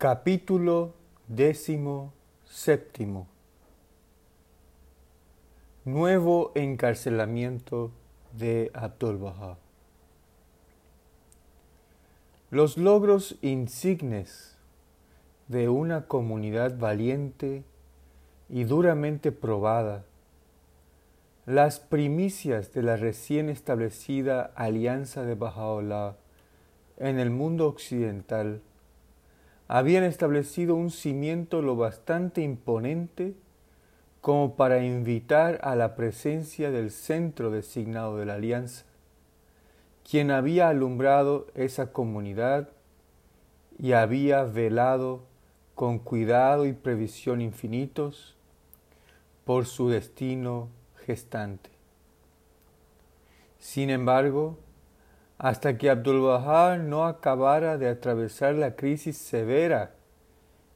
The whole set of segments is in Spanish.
Capítulo décimo séptimo. Nuevo encarcelamiento de Abdul Baha. Los logros insignes de una comunidad valiente y duramente probada, las primicias de la recién establecida Alianza de Baha'u'llah en el mundo occidental habían establecido un cimiento lo bastante imponente como para invitar a la presencia del centro designado de la alianza, quien había alumbrado esa comunidad y había velado con cuidado y previsión infinitos por su destino gestante. Sin embargo, hasta que Abdul-Bahá no acabara de atravesar la crisis severa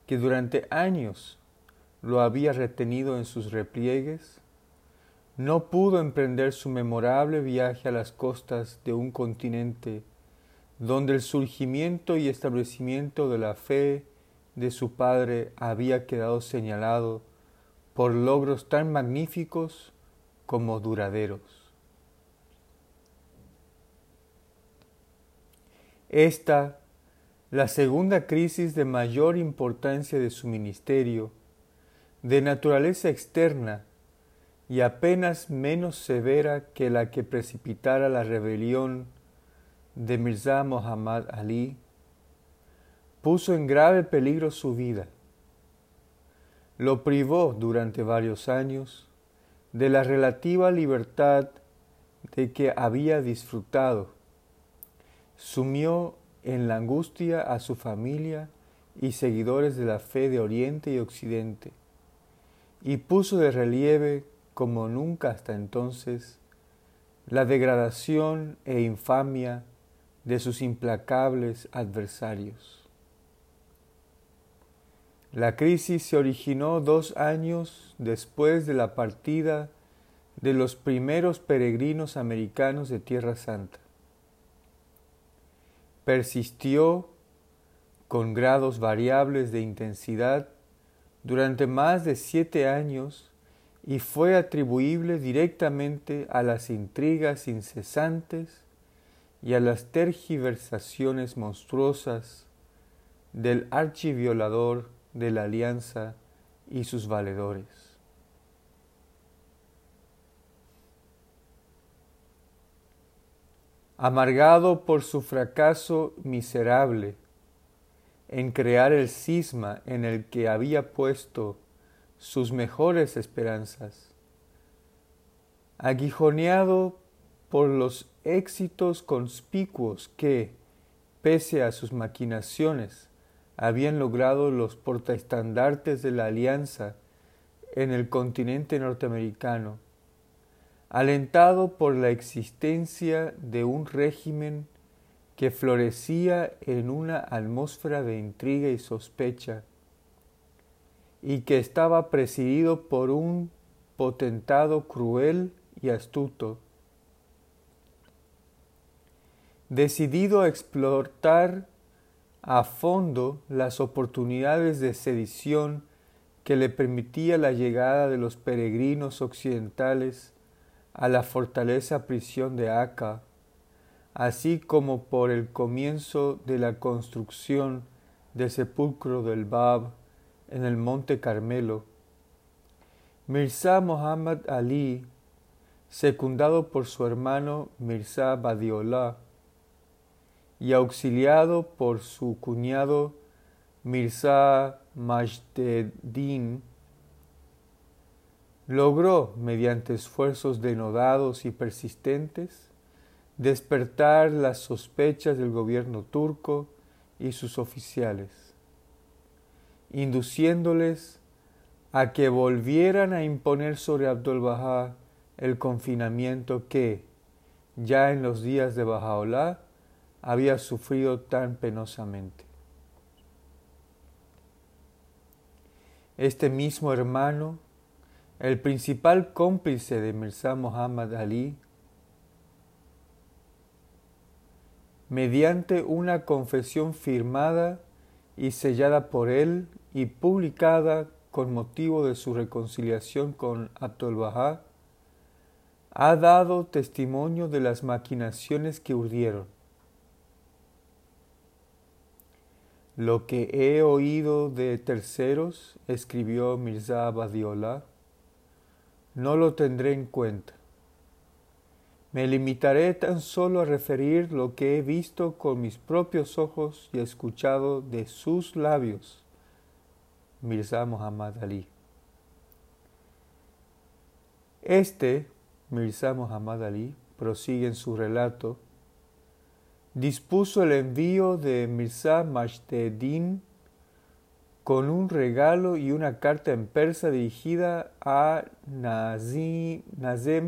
que durante años lo había retenido en sus repliegues, no pudo emprender su memorable viaje a las costas de un continente donde el surgimiento y establecimiento de la fe de su padre había quedado señalado por logros tan magníficos como duraderos. Esta, la segunda crisis de mayor importancia de su ministerio, de naturaleza externa y apenas menos severa que la que precipitara la rebelión de Mirza Muhammad Ali, puso en grave peligro su vida. Lo privó durante varios años de la relativa libertad de que había disfrutado sumió en la angustia a su familia y seguidores de la fe de Oriente y Occidente, y puso de relieve, como nunca hasta entonces, la degradación e infamia de sus implacables adversarios. La crisis se originó dos años después de la partida de los primeros peregrinos americanos de Tierra Santa persistió con grados variables de intensidad durante más de siete años y fue atribuible directamente a las intrigas incesantes y a las tergiversaciones monstruosas del archiviolador de la alianza y sus valedores. Amargado por su fracaso miserable en crear el cisma en el que había puesto sus mejores esperanzas, aguijoneado por los éxitos conspicuos que, pese a sus maquinaciones, habían logrado los portaestandartes de la alianza en el continente norteamericano, alentado por la existencia de un régimen que florecía en una atmósfera de intriga y sospecha, y que estaba presidido por un potentado cruel y astuto, decidido a explotar a fondo las oportunidades de sedición que le permitía la llegada de los peregrinos occidentales a la fortaleza prisión de Aca, así como por el comienzo de la construcción del sepulcro del Bab en el monte Carmelo. Mirza Muhammad Ali, secundado por su hermano Mirza Badiollah y auxiliado por su cuñado Mirza Majdeddin, logró, mediante esfuerzos denodados y persistentes, despertar las sospechas del gobierno turco y sus oficiales, induciéndoles a que volvieran a imponer sobre Abdul Bahá el confinamiento que, ya en los días de Bahá'u'lláh, había sufrido tan penosamente. Este mismo hermano el principal cómplice de Mirza Muhammad Ali, mediante una confesión firmada y sellada por él y publicada con motivo de su reconciliación con Abdul Bahá, ha dado testimonio de las maquinaciones que urdieron. Lo que he oído de terceros, escribió Mirza Badiola, no lo tendré en cuenta. Me limitaré tan solo a referir lo que he visto con mis propios ojos y escuchado de sus labios. Mirza Muhammad Ali. Este, Mirza Muhammad Ali, prosigue en su relato, dispuso el envío de Mirza Mashteddin con un regalo y una carta en persa dirigida a Nazem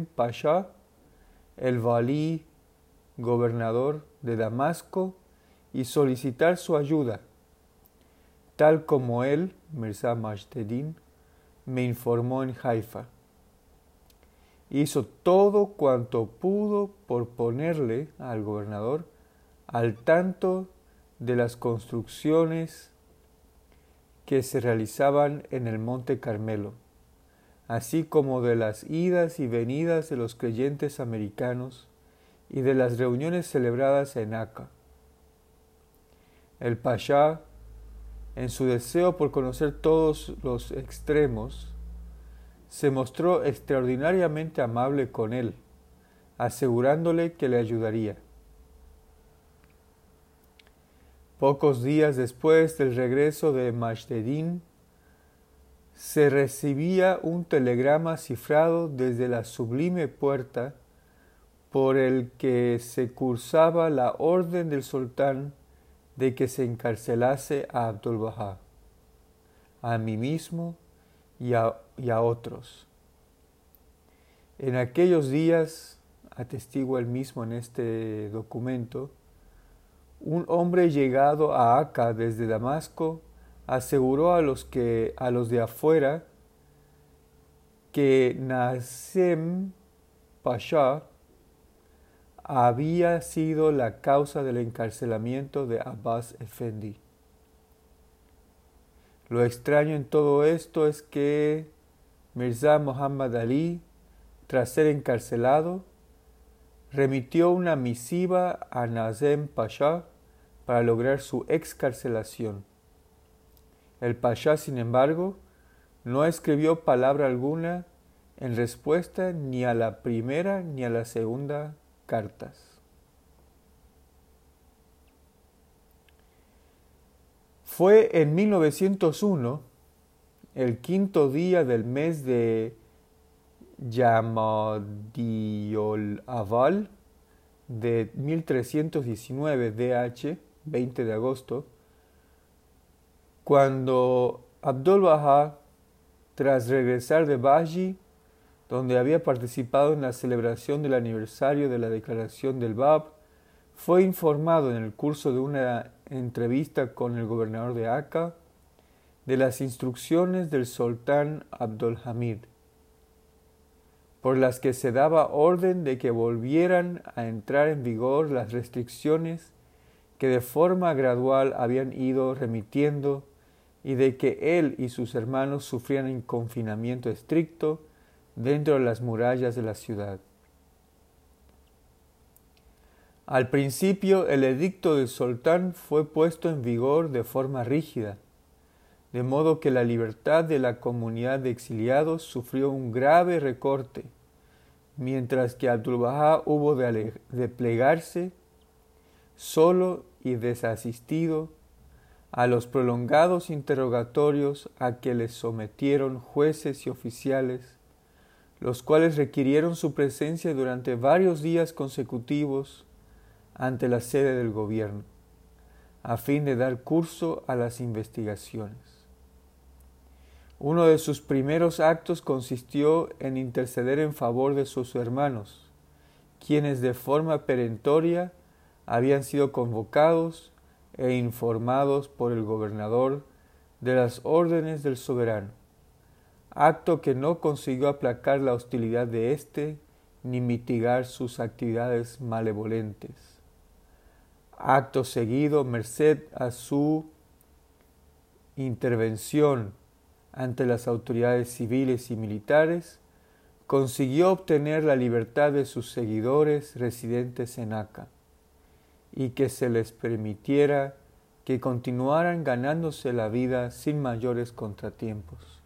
Pasha, el valí gobernador de Damasco, y solicitar su ayuda, tal como él, Mirza Mashteddin, me informó en Haifa. Hizo todo cuanto pudo por ponerle al gobernador al tanto de las construcciones que se realizaban en el Monte Carmelo, así como de las idas y venidas de los creyentes americanos y de las reuniones celebradas en Aca. El Pasha, en su deseo por conocer todos los extremos, se mostró extraordinariamente amable con él, asegurándole que le ayudaría. Pocos días después del regreso de Mashdedin, se recibía un telegrama cifrado desde la sublime puerta por el que se cursaba la orden del sultán de que se encarcelase a Abdul Bahá, a mí mismo y a, y a otros. En aquellos días, atestigua el mismo en este documento, un hombre llegado a Acá desde Damasco aseguró a los, que, a los de afuera que Nasem Pasha había sido la causa del encarcelamiento de Abbas Effendi. Lo extraño en todo esto es que Mirza Muhammad Ali, tras ser encarcelado, remitió una misiva a Nazem Pasha para lograr su excarcelación. El Pasha, sin embargo, no escribió palabra alguna en respuesta ni a la primera ni a la segunda cartas. Fue en 1901, el quinto día del mes de Yamadiol Aval de 1319 DH, 20 de agosto, cuando Abdul Baha, tras regresar de Baji, donde había participado en la celebración del aniversario de la declaración del Bab, fue informado en el curso de una entrevista con el gobernador de Aka de las instrucciones del sultán Abdul Hamid por las que se daba orden de que volvieran a entrar en vigor las restricciones que de forma gradual habían ido remitiendo y de que él y sus hermanos sufrían en confinamiento estricto dentro de las murallas de la ciudad. Al principio el edicto del sultán fue puesto en vigor de forma rígida, de modo que la libertad de la comunidad de exiliados sufrió un grave recorte mientras que Abdul Bahá hubo de, de plegarse solo y desasistido a los prolongados interrogatorios a que le sometieron jueces y oficiales, los cuales requirieron su presencia durante varios días consecutivos ante la sede del gobierno, a fin de dar curso a las investigaciones. Uno de sus primeros actos consistió en interceder en favor de sus hermanos, quienes de forma perentoria habían sido convocados e informados por el gobernador de las órdenes del soberano, acto que no consiguió aplacar la hostilidad de éste ni mitigar sus actividades malevolentes. Acto seguido, merced a su intervención ante las autoridades civiles y militares, consiguió obtener la libertad de sus seguidores residentes en Aca y que se les permitiera que continuaran ganándose la vida sin mayores contratiempos.